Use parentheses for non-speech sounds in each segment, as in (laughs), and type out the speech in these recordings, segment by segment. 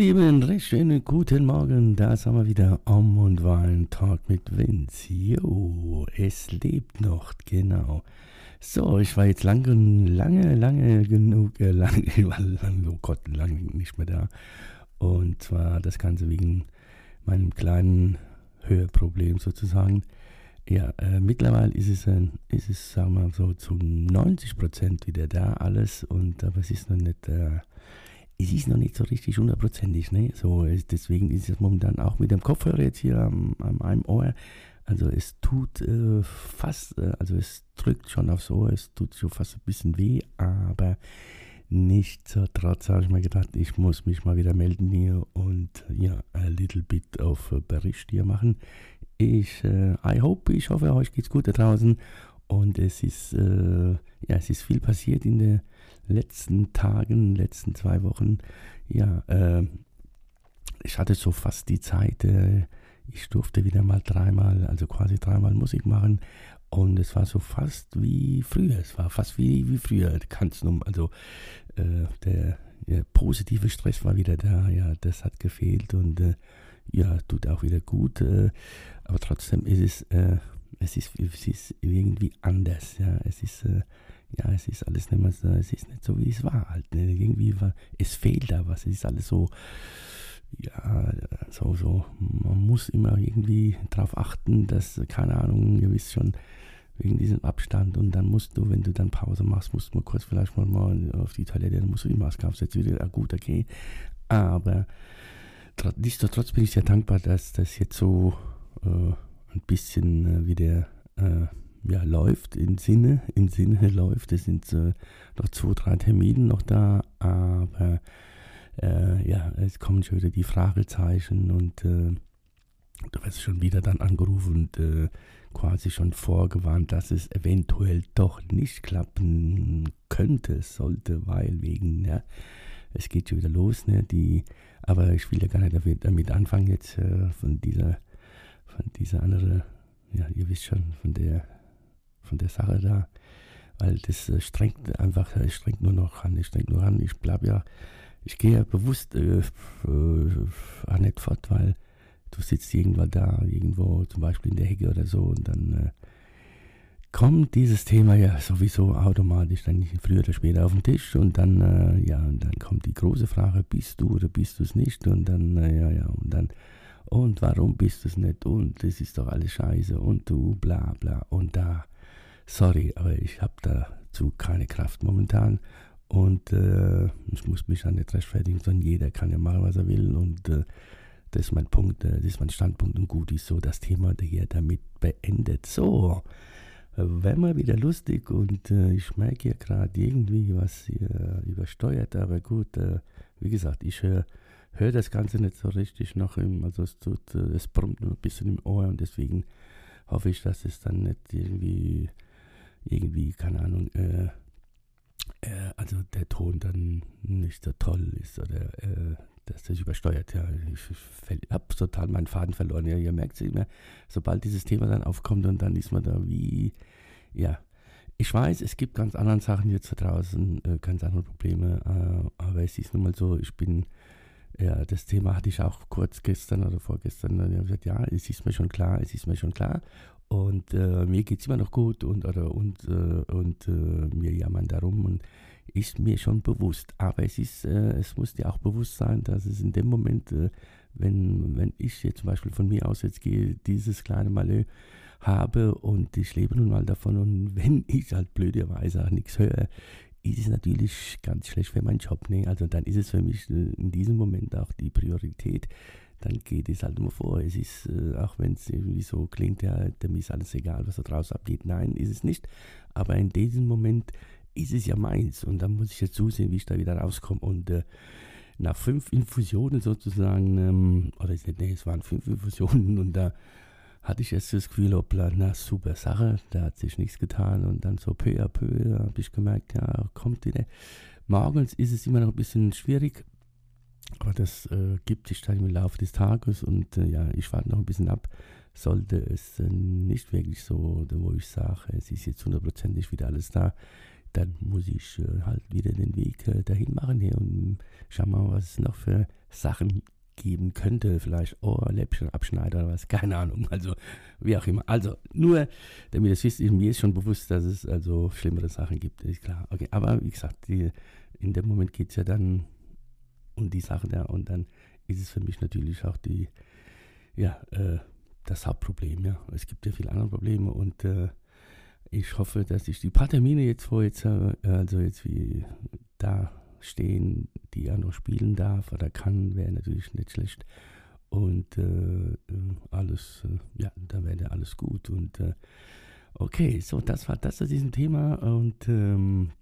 Lieben, recht schönen guten Morgen. Da sind wir wieder Om und Wein Talk mit Vince. Jo, es lebt noch, genau. So, ich war jetzt lange, lange, lange genug, äh, lange, (laughs) ich war lang, oh Gott, lange nicht mehr da. Und zwar das Ganze wegen meinem kleinen Hörproblem sozusagen. Ja, äh, mittlerweile ist es, äh, ist es, sagen wir so, zu 90 Prozent wieder da alles. Und aber es ist noch nicht, äh, es ist noch nicht so richtig hundertprozentig. Ne? So, deswegen ist es momentan auch mit dem Kopfhörer jetzt hier am, am einem Ohr. Also es tut äh, fast, äh, also es drückt schon aufs Ohr, es tut schon fast ein bisschen weh, aber nicht so trotz habe ich mir gedacht, ich muss mich mal wieder melden hier und ja, a little bit auf Bericht hier machen. Ich, äh, I hope, ich hoffe, euch geht's gut da draußen und es ist, äh, ja, es ist viel passiert in den letzten Tagen, letzten zwei Wochen. Ja, äh, ich hatte so fast die Zeit, äh, ich durfte wieder mal dreimal, also quasi dreimal Musik machen. Und es war so fast wie früher. Es war fast wie, wie früher. Kannst du, also äh, der, der, positive Stress war wieder da. Ja, das hat gefehlt und äh, ja, tut auch wieder gut. Äh, aber trotzdem ist es, äh, es ist, es ist irgendwie anders. Ja, es ist, äh, ja, es ist alles nicht mehr so, es ist nicht so wie es war. Halt, ne? Irgendwie war, es fehlt da was. Es ist alles so ja, so, so, man muss immer irgendwie darauf achten, dass, keine Ahnung, ihr wisst schon, wegen diesem Abstand und dann musst du, wenn du dann Pause machst, musst du mal kurz vielleicht mal, auf die Toilette, dann musst du die Maske aufsetzen, wieder, ah, gut, okay, aber nichtsdestotrotz bin ich sehr dankbar, dass das jetzt so äh, ein bisschen äh, wieder äh, ja, läuft, im Sinne, im Sinne läuft, es sind äh, noch zwei, drei Termine noch da, aber äh, ja, es kommen schon wieder die Fragezeichen und äh, du wirst schon wieder dann angerufen und äh, quasi schon vorgewarnt, dass es eventuell doch nicht klappen könnte, sollte, weil wegen, ja, es geht schon wieder los, ne, die, aber ich will ja gar nicht damit anfangen jetzt äh, von dieser, von dieser andere, ja, ihr wisst schon, von der, von der Sache da, weil das äh, strengt einfach, es strengt nur noch an, es strengt nur an, ich bleib ja ich gehe ja bewusst äh, äh, auch nicht fort, weil du sitzt irgendwann da, irgendwo zum Beispiel in der Hecke oder so und dann äh, kommt dieses Thema ja sowieso automatisch dann früher oder später auf den Tisch und dann, äh, ja, und dann kommt die große Frage, bist du oder bist du es nicht? Und dann, äh, ja, ja, und dann, und warum bist du es nicht? Und das ist doch alles scheiße und du, bla, bla. Und da, sorry, aber ich habe dazu keine Kraft momentan und äh, ich muss mich dann nicht rechtfertigen, sondern jeder kann ja machen, was er will. Und äh, das ist mein Punkt, äh, das ist mein Standpunkt. Und gut ist so das Thema hier damit beendet. So, äh, wenn mal wieder lustig und äh, ich merke ja gerade irgendwie was hier übersteuert, aber gut, äh, wie gesagt, ich höre hör das Ganze nicht so richtig noch im, also es tut, es brummt nur ein bisschen im Ohr und deswegen hoffe ich, dass es dann nicht irgendwie, irgendwie, keine Ahnung, äh, äh, also der Ton dann nicht so toll ist oder äh, dass das übersteuert. Ja, ich habe total meinen Faden verloren. Ja, ihr merkt es immer, sobald dieses Thema dann aufkommt und dann ist man da wie, ja. Ich weiß, es gibt ganz andere Sachen jetzt da draußen, äh, ganz andere Probleme, äh, aber es ist nun mal so, ich bin, ja, das Thema hatte ich auch kurz gestern oder vorgestern. Ich habe gesagt, ja, es ist mir schon klar, es ist mir schon klar. Und äh, mir geht es immer noch gut und, oder, und, äh, und äh, wir jammern darum und ist mir schon bewusst. Aber es, ist, äh, es muss dir auch bewusst sein, dass es in dem Moment, äh, wenn, wenn ich jetzt zum Beispiel von mir aus jetzt gehe, dieses kleine Malheur habe und ich lebe nun mal davon und (laughs) wenn ich halt blöderweise auch nichts höre, ist es natürlich ganz schlecht für meinen Job. Ne? Also dann ist es für mich äh, in diesem Moment auch die Priorität, dann geht es halt immer vor. Es ist, äh, auch wenn es irgendwie so klingt, ja, dem ist alles egal, was da draußen abgeht. Nein, ist es nicht. Aber in diesem Moment ist es ja meins. Und dann muss ich jetzt zusehen, wie ich da wieder rauskomme. Und äh, nach fünf Infusionen sozusagen, ähm, oder nee, es waren fünf Infusionen und da hatte ich erst das Gefühl, hoppla, na super Sache, da hat sich nichts getan und dann so peu à peu habe ich gemerkt, ja, kommt wieder. Morgens ist es immer noch ein bisschen schwierig, aber das äh, gibt sich dann im Laufe des Tages und äh, ja, ich warte noch ein bisschen ab. Sollte es äh, nicht wirklich so, wo ich sage, es ist jetzt hundertprozentig wieder alles da, dann muss ich äh, halt wieder den Weg äh, dahin machen hier und schauen mal, was es noch für Sachen geben könnte. Vielleicht Ohrläppchen abschneiden oder was, (laughs) keine Ahnung. Also, wie auch immer. Also, nur, damit ihr es wisst, mir ist schon bewusst, dass es also schlimmere Sachen gibt, ist klar. Okay, aber wie gesagt, die, in dem Moment geht es ja dann um die Sachen da und dann ist es für mich natürlich auch die, ja, äh, das Hauptproblem, ja. Es gibt ja viele andere Probleme und äh, ich hoffe, dass ich die paar Termine jetzt vor jetzt, äh, also jetzt wie da stehen, die er noch spielen darf oder kann, wäre natürlich nicht schlecht. Und äh, äh alles, äh, ja, da wäre alles gut. Und okay, so, das war das zu diesem Thema. Und ähm,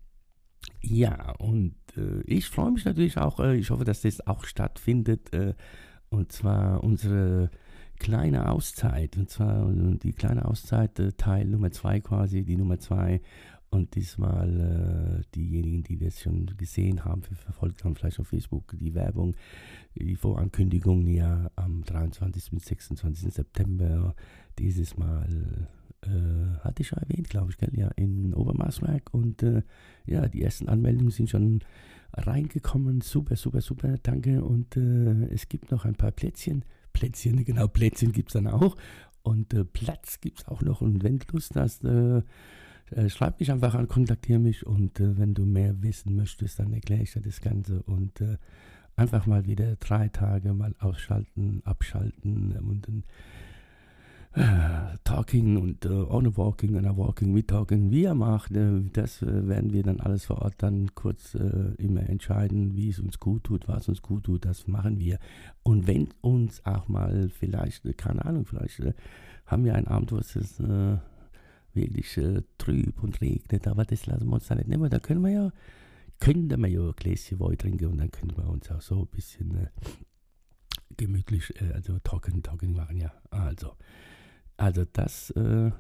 ja, und ich freue mich natürlich auch, äh, ich hoffe, dass das auch stattfindet. und zwar unsere kleine Auszeit. Und zwar die kleine Auszeit, äh, Teil Nummer zwei quasi, die Nummer zwei. Und diesmal äh, diejenigen, die das schon gesehen haben, verfolgt haben, vielleicht auf Facebook, die Werbung, die Vorankündigung ja am 23. bis 26. September dieses Mal äh, hatte ich schon erwähnt, glaube ich, gell? ja, in Obermaßwerk. Und äh, ja, die ersten Anmeldungen sind schon reingekommen. Super, super, super, danke. Und äh, es gibt noch ein paar Plätzchen Plätzchen, (laughs) genau, Plätzchen gibt es dann auch. Und äh, Platz gibt es auch noch. Und wenn du Lust hast, äh, äh, schreib mich einfach an, kontaktiere mich. Und wenn du mehr wissen möchtest, dann erkläre ich dir das Ganze. Und einfach mal wieder drei Tage mal ausschalten, abschalten und dann talking und äh, ohne Walking, einer Walking mit Talking, wie er macht, äh, das äh, werden wir dann alles vor Ort dann kurz äh, immer entscheiden, wie es uns gut tut, was uns gut tut, das machen wir. Und wenn uns auch mal vielleicht, äh, keine Ahnung, vielleicht haben wir einen Abend, wo es wirklich trüb und regnet, aber das lassen wir uns dann nicht nehmen, da können wir ja, könnten wir ja ein Gläschen Wein trinken und dann können wir uns auch so ein bisschen gemütlich, also trocken, trocken machen, ja, also. Also das, äh,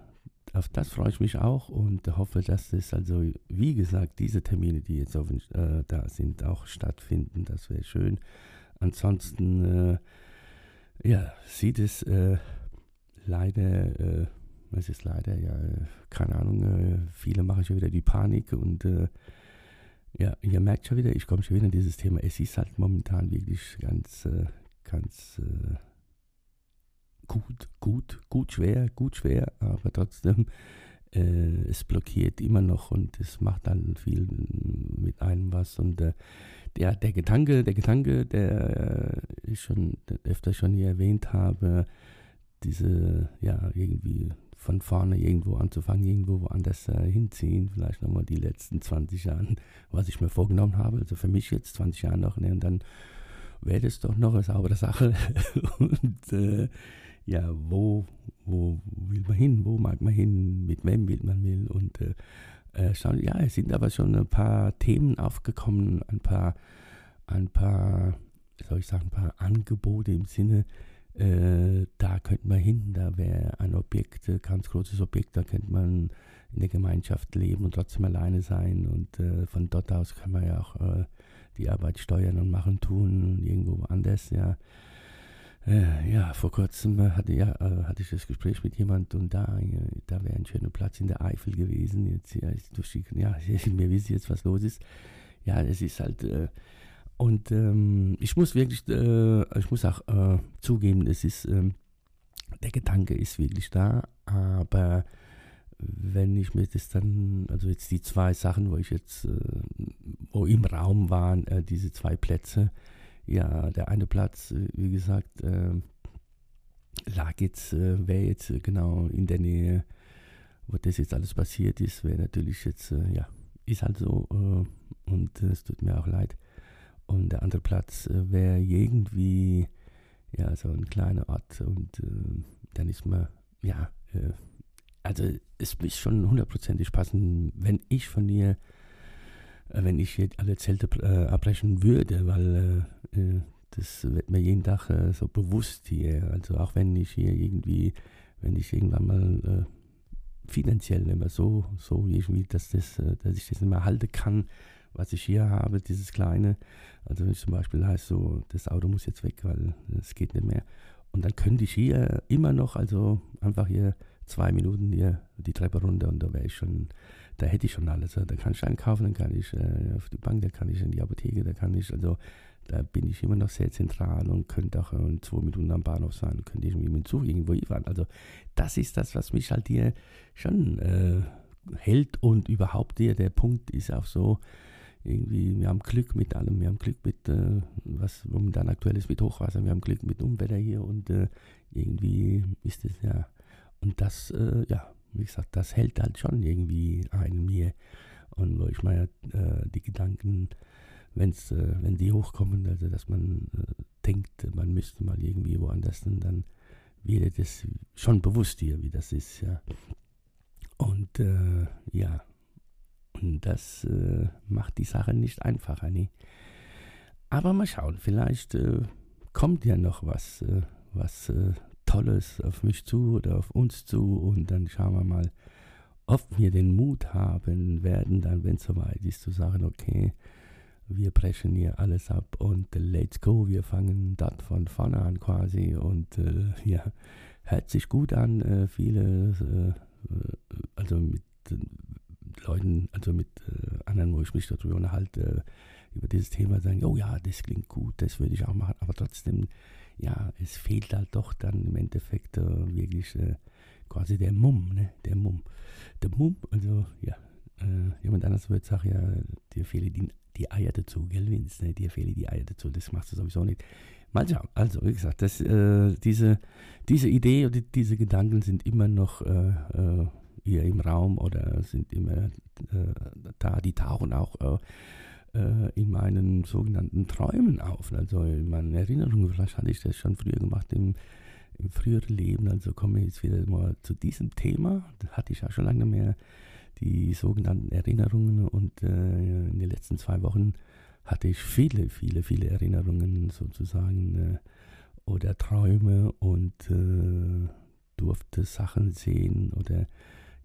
auf das freue ich mich auch und hoffe, dass es also, wie gesagt, diese Termine, die jetzt auf, äh, da sind, auch stattfinden. Das wäre schön. Ansonsten, äh, ja, sieht es äh, leider, äh, was ist leider, ja, keine Ahnung, äh, viele machen schon wieder die Panik und ja, ihr merkt schon wieder, ich komme schon wieder in dieses Thema. Es ist halt momentan wirklich ganz, ganz gut, gut, gut schwer, gut schwer, aber trotzdem, äh, es blockiert immer noch und es macht dann viel mit einem was. Und äh, der, der Gedanke, der Gedanke, der äh, ich schon öfter schon hier erwähnt habe, diese, ja, irgendwie von vorne irgendwo anzufangen, irgendwo woanders äh, hinziehen, vielleicht nochmal die letzten 20 Jahre, was ich mir vorgenommen habe, also für mich jetzt 20 Jahre noch, ne, und dann wäre das doch noch eine saubere Sache. (laughs) und äh, ja, wo, wo will man hin, wo mag man hin, mit wem will man will? Und äh, äh, schauen, ja, es sind aber schon ein paar Themen aufgekommen, ein paar, ein paar, soll ich sagen, ein paar Angebote im Sinne, äh, da könnte man hin, da wäre ein Objekt, ein ganz großes Objekt, da könnte man in der Gemeinschaft leben und trotzdem alleine sein. Und äh, von dort aus kann man ja auch äh, die Arbeit steuern und machen, tun, irgendwo anders, ja. Äh, ja, vor kurzem äh, hatte, ja, äh, hatte ich das Gespräch mit jemand und da, da wäre ein schöner Platz in der Eifel gewesen. Jetzt, ja, durch die, ja, (laughs) wir wissen jetzt, was los ist. Ja, es ist halt, äh, und ähm, ich muss wirklich, äh, ich muss auch äh, zugeben, es ist, ähm, der Gedanke ist wirklich da, aber wenn ich mir das dann, also jetzt die zwei Sachen, wo ich jetzt, wo im Raum waren, diese zwei Plätze, ja, der eine Platz, äh, wie gesagt, lag jetzt, äh, wäre jetzt äh, genau in der Nähe, wo das jetzt alles passiert ist, wäre natürlich jetzt, ja, ist halt so und es tut mir auch leid. Und der andere Platz wäre irgendwie, ja, so ein kleiner Ort und dann ist man, ja, also es muss schon hundertprozentig passen, wenn ich von äh, wenn ich alle Zelte äh, abbrechen würde, weil äh, äh, das wird mir jeden Tag äh, so bewusst hier. Also auch wenn ich hier irgendwie wenn ich irgendwann mal äh, finanziell nicht mehr so, so irgendwie, dass, das, äh, dass ich das nicht mehr halten kann, was ich hier habe, dieses kleine. Also wenn ich zum Beispiel heißt so, das Auto muss jetzt weg, weil es geht nicht mehr. Und dann könnte ich hier immer noch, also einfach hier zwei Minuten hier die Treppe runter und da wäre ich schon, da hätte ich schon alles. Da kann ich einkaufen, dann kann ich äh, auf die Bank, da kann ich in die Apotheke, da kann ich, also da bin ich immer noch sehr zentral und könnte auch in zwei Minuten am Bahnhof sein, könnte ich mit dem Zug irgendwo hinfahren. Also das ist das, was mich halt hier schon äh, hält und überhaupt hier der Punkt ist auch so, irgendwie, wir haben Glück mit allem, wir haben Glück mit, äh, was momentan aktuell ist mit Hochwasser, wir haben Glück mit Unwetter hier und äh, irgendwie ist es ja, und das, äh, ja, wie gesagt, das hält halt schon irgendwie einen mir. Und wo ich meine, äh, die Gedanken, wenn's, äh, wenn die hochkommen, also dass man äh, denkt, man müsste mal irgendwie woanders, und dann wird das schon bewusst hier, wie das ist, ja. Und äh, ja, und das äh, macht die Sache nicht einfacher, ne? Aber mal schauen, vielleicht äh, kommt ja noch was, was Tolles auf mich zu oder auf uns zu und dann schauen wir mal, ob wir den Mut haben werden, dann, wenn es soweit ist, zu sagen, okay, wir brechen hier alles ab und let's go, wir fangen dort von vorne an quasi und äh, ja, hört sich gut an, äh, viele, äh, also mit Leuten, also mit äh, anderen, wo ich mich darüber unterhalte, über dieses Thema sagen, oh ja, das klingt gut, das würde ich auch machen, aber trotzdem ja, es fehlt halt doch dann im Endeffekt äh, wirklich äh, quasi der Mumm, ne? Der Mumm. Der Mumm, also ja, äh, jemand anders würde sagen, ja, dir fehlen die, die Eier dazu, gell, Vince, ne? Dir fehlen die Eier dazu, das machst du sowieso nicht. Mal schauen, also wie gesagt, das, äh, diese, diese Idee oder diese Gedanken sind immer noch äh, äh, hier im Raum oder sind immer da, die tauchen auch äh, in meinen sogenannten Träumen auf, also in meinen Erinnerungen. Vielleicht hatte ich das schon früher gemacht im, im früheren Leben. Also komme ich jetzt wieder mal zu diesem Thema. Das hatte ich ja schon lange mehr, die sogenannten Erinnerungen. Und äh, in den letzten zwei Wochen hatte ich viele, viele, viele Erinnerungen sozusagen äh, oder Träume und äh, durfte Sachen sehen oder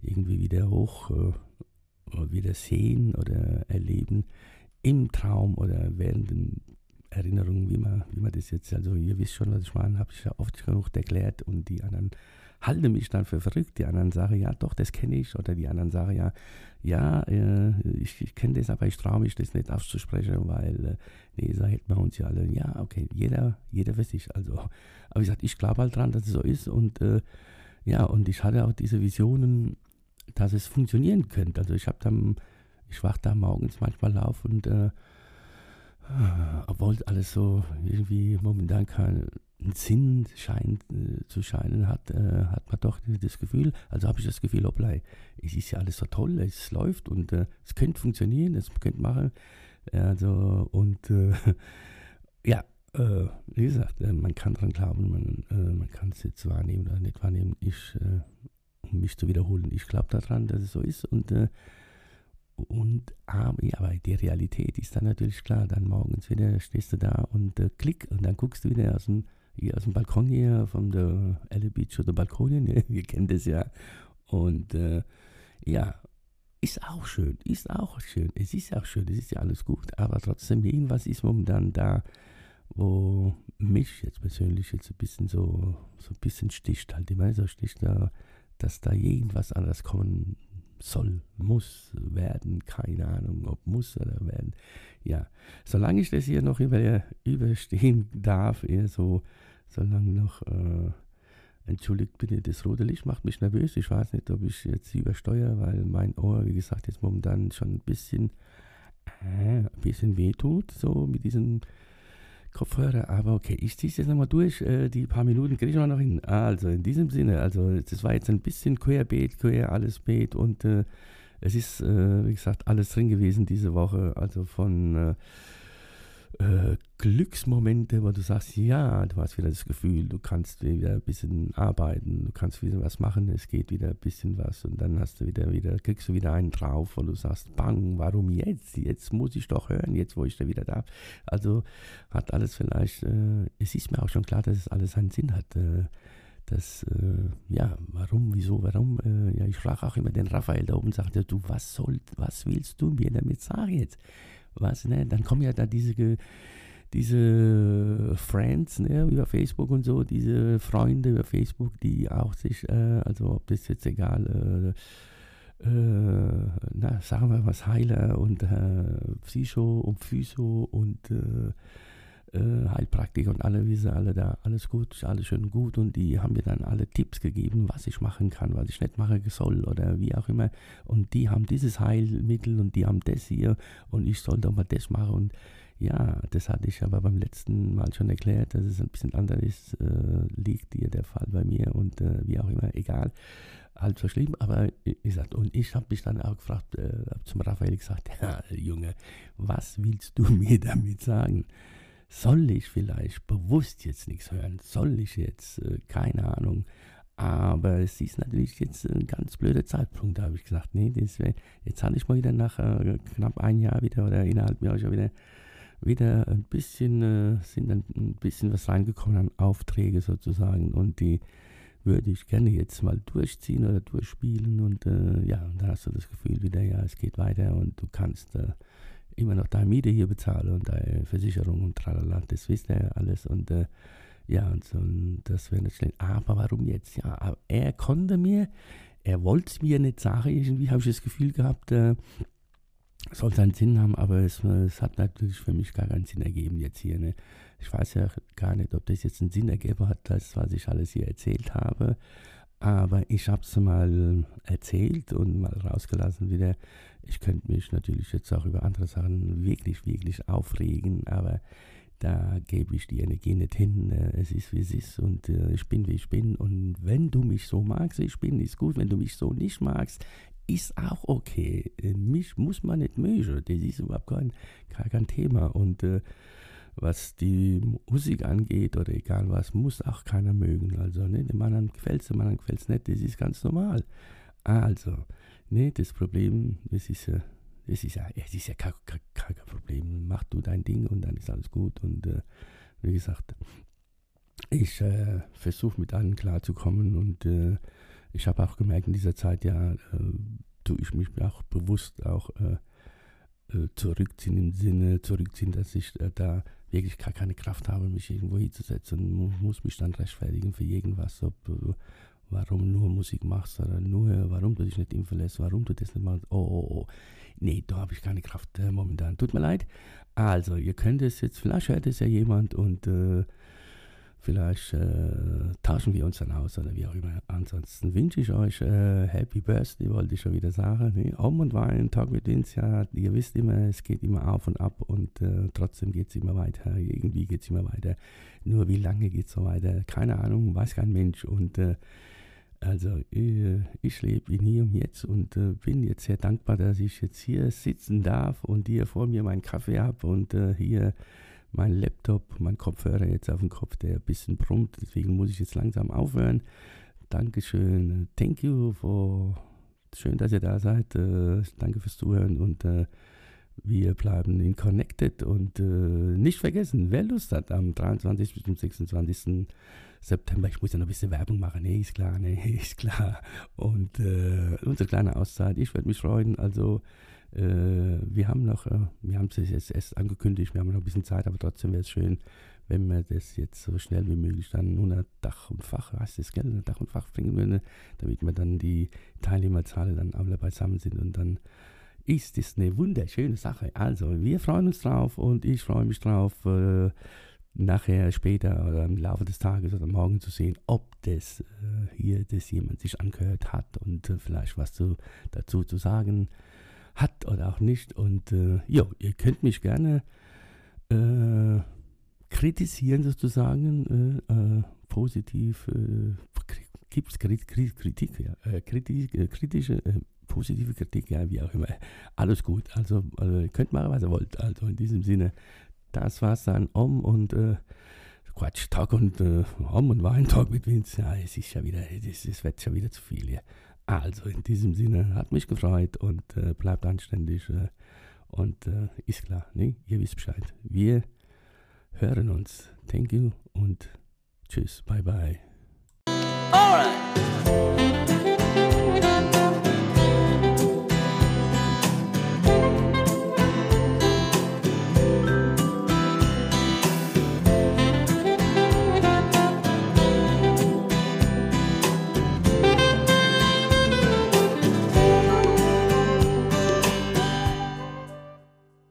irgendwie wieder hoch äh, wieder sehen oder erleben, im Traum oder während den Erinnerungen, wie man, wie man das jetzt, also ihr wisst schon, was ich meine, habe ich ja oft genug erklärt und die anderen halten mich dann für verrückt, die anderen sagen, ja doch, das kenne ich. Oder die anderen sagen, ja, ja, äh, ich, ich kenne das, aber ich traue mich das nicht auszusprechen, weil, äh, nee, so hält man uns ja alle, ja, okay, jeder, jeder für sich, also, aber wie gesagt, ich glaube halt dran, dass es so ist und, äh, ja, und ich hatte auch diese Visionen, dass es funktionieren könnte, also ich habe dann ich wach da morgens manchmal auf und äh, obwohl alles so irgendwie momentan keinen Sinn scheint äh, zu scheinen hat, äh, hat man doch das Gefühl, also habe ich das Gefühl, hoppla, es ist ja alles so toll, es läuft und äh, es könnte funktionieren, es könnte machen. Also und äh, (laughs) ja, äh, wie gesagt, äh, man kann dran glauben, man, man kann es jetzt wahrnehmen oder nicht wahrnehmen. Ich, um mich zu wiederholen, ich glaube daran, dass es so ist und und aber, aber die Realität ist dann natürlich klar. Dann morgens wieder stehst du da und äh, klick und dann guckst du wieder aus dem, hier aus dem Balkon hier von der Elle Beach oder Balkonien. (laughs) Wir kennen das ja. Und äh, ja, ist auch schön, ist auch schön. Es ist auch schön, es ist ja alles gut. Aber trotzdem, irgendwas ist momentan da, wo mich jetzt persönlich jetzt ein bisschen so, so ein bisschen sticht halt. Immer so sticht da, dass da irgendwas anderes kommen soll, muss werden, keine Ahnung, ob muss oder werden. Ja, solange ich das hier noch über, überstehen (laughs) darf, eher so, solange noch, äh, entschuldigt bitte, das rote Licht macht mich nervös. Ich weiß nicht, ob ich jetzt übersteuere, weil mein Ohr, wie gesagt, jetzt momentan schon ein bisschen, äh, ein bisschen wehtut, so mit diesem Kopfhörer, aber okay, ich ziehe es jetzt nochmal durch. Äh, die paar Minuten kriege ich noch hin. Also in diesem Sinne, also das war jetzt ein bisschen querbeet, quer, alles beet und äh, es ist, äh, wie gesagt, alles drin gewesen diese Woche. Also von äh, Glücksmomente, wo du sagst, ja, du hast wieder das Gefühl, du kannst wieder ein bisschen arbeiten, du kannst wieder was machen, es geht wieder ein bisschen was und dann hast du wieder, wieder, kriegst du wieder einen drauf und du sagst, bang, warum jetzt? Jetzt muss ich doch hören, jetzt wo ich da wieder da. Also hat alles vielleicht, äh, es ist mir auch schon klar, dass es alles einen Sinn hat. Äh, das, äh, ja, warum, wieso, warum? Äh, ja, ich frage auch immer den Raphael da oben und sage, du, was soll, was willst du mir damit sagen jetzt? Was, ne? Dann kommen ja da diese, diese Friends ne, über Facebook und so, diese Freunde über Facebook, die auch sich, äh, also ob das jetzt egal, äh, äh, na, sagen wir was, Heiler und äh, Psycho und Physio und äh, Heilpraktiker und alle, wie sie alle da, alles gut, alles schön gut und die haben mir dann alle Tipps gegeben, was ich machen kann, was ich nicht machen soll oder wie auch immer. Und die haben dieses Heilmittel und die haben das hier und ich soll doch mal das machen. Und ja, das hatte ich aber beim letzten Mal schon erklärt, dass es ein bisschen anders ist, äh, liegt hier der Fall bei mir und äh, wie auch immer, egal, halb so schlimm, aber ich sagte, und ich habe mich dann auch gefragt, äh, zum Raphael gesagt, (laughs) ja, Junge, was willst du (laughs) mir damit sagen? Soll ich vielleicht bewusst jetzt nichts hören? Soll ich jetzt, äh, keine Ahnung. Aber es ist natürlich jetzt ein ganz blöder Zeitpunkt, da habe ich gesagt, nee, wär, jetzt hatte ich mal wieder nach äh, knapp ein Jahr wieder oder innerhalb Jahr schon wieder, wieder ein bisschen, äh, sind dann ein bisschen was reingekommen an Aufträge sozusagen und die würde ich gerne jetzt mal durchziehen oder durchspielen und äh, ja, da hast du das Gefühl wieder, ja, es geht weiter und du kannst äh, immer noch deine Miete hier bezahle und deine Versicherung und tralala, das wisst ihr ja alles und äh, ja, und, so, und das wäre nicht schlecht. Aber warum jetzt? Ja, er konnte mir, er wollte mir nicht sagen, irgendwie habe ich das Gefühl gehabt, äh, soll seinen Sinn haben, aber es, es, hat natürlich für mich gar keinen Sinn ergeben jetzt hier. Ne? Ich weiß ja gar nicht, ob das jetzt einen Sinn ergeben hat, das, was ich alles hier erzählt habe. Aber ich habe es mal erzählt und mal rausgelassen wieder. Ich könnte mich natürlich jetzt auch über andere Sachen wirklich, wirklich aufregen, aber da gebe ich die Energie nicht hin. Äh, es ist, wie es ist und äh, ich bin, wie ich bin. Und wenn du mich so magst, ich bin, ist gut. Wenn du mich so nicht magst, ist auch okay. Äh, mich muss man nicht mögen. Das ist überhaupt kein, kein Thema. Und äh, was die Musik angeht oder egal was, muss auch keiner mögen. Also, ne, dem anderen gefällt es, dem anderen gefällt es nicht, das ist ganz normal. Also, ne, das Problem, das ist ja, das ist ja, es ist ja kein, kein, kein, Problem. Mach du dein Ding und dann ist alles gut. Und äh, wie gesagt, ich äh, versuche mit allen klarzukommen und äh, ich habe auch gemerkt in dieser Zeit, ja, äh, tue ich mich auch bewusst auch äh, äh, zurückziehen im Sinne zurückziehen, dass ich da wirklich gar keine Kraft habe, mich irgendwo hinzusetzen und muss mich dann rechtfertigen für irgendwas, ob warum nur Musik machst oder nur, warum du dich nicht impfen lässt, warum du das nicht machst. Oh, oh, oh. Nee, da habe ich keine Kraft äh, momentan. Tut mir leid. Also, ihr könnt es jetzt, vielleicht hört es ja jemand und äh, Vielleicht äh, tauschen wir uns dann aus oder wie auch immer. Ansonsten wünsche ich euch äh, Happy Birthday, wollte ich schon wieder sagen. Ne? Om und Wein, Tag mit uns, ja, ihr wisst immer, es geht immer auf und ab und äh, trotzdem geht es immer weiter. Irgendwie geht es immer weiter. Nur wie lange geht es so weiter? Keine Ahnung, weiß kein Mensch. Und äh, also ich, ich lebe in hier und jetzt und äh, bin jetzt sehr dankbar, dass ich jetzt hier sitzen darf und hier vor mir meinen Kaffee habe und äh, hier mein Laptop, mein Kopfhörer jetzt auf dem Kopf, der ein bisschen brummt. Deswegen muss ich jetzt langsam aufhören. Dankeschön. Thank you for. Schön, dass ihr da seid. Äh, danke fürs Zuhören und äh, wir bleiben in Connected und äh, nicht vergessen, wer Lust hat, am 23. bis zum 26. September, ich muss ja noch ein bisschen Werbung machen, nee, ist klar, nee, (laughs) ist klar. Und äh, unsere kleine Auszeit, ich würde mich freuen, also äh, wir haben noch, äh, wir haben es jetzt erst angekündigt, wir haben noch ein bisschen Zeit, aber trotzdem wäre es schön, wenn wir das jetzt so schnell wie möglich dann unter Dach und Fach, heißt das, gell, unter Dach und Fach bringen würden, damit wir dann die Teilnehmerzahlen dann alle beisammen sind und dann ist das eine wunderschöne Sache. Also, wir freuen uns drauf und ich freue mich drauf, äh, nachher später oder im Laufe des Tages oder morgen zu sehen, ob das äh, hier das jemand sich angehört hat und äh, vielleicht was zu, dazu zu sagen hat oder auch nicht. Und äh, ja, ihr könnt mich gerne äh, kritisieren sozusagen, äh, äh positiv, äh, gibt es Kritik, ja, Kritik, kritische, positive Kritik, ja, wie auch immer. Alles gut, also, also ihr könnt machen, was ihr wollt. Also in diesem Sinne, das war's dann um und Quatsch, Tag und äh, Om und Wein, Tag mit Vince. Ja, es ist ja wieder, es wird schon wieder zu viel hier. Also in diesem Sinne, hat mich gefreut und äh, bleibt anständig. Äh, und äh, ist klar, ne? ihr wisst Bescheid. Wir hören uns. Thank you und tschüss, bye bye. Alright.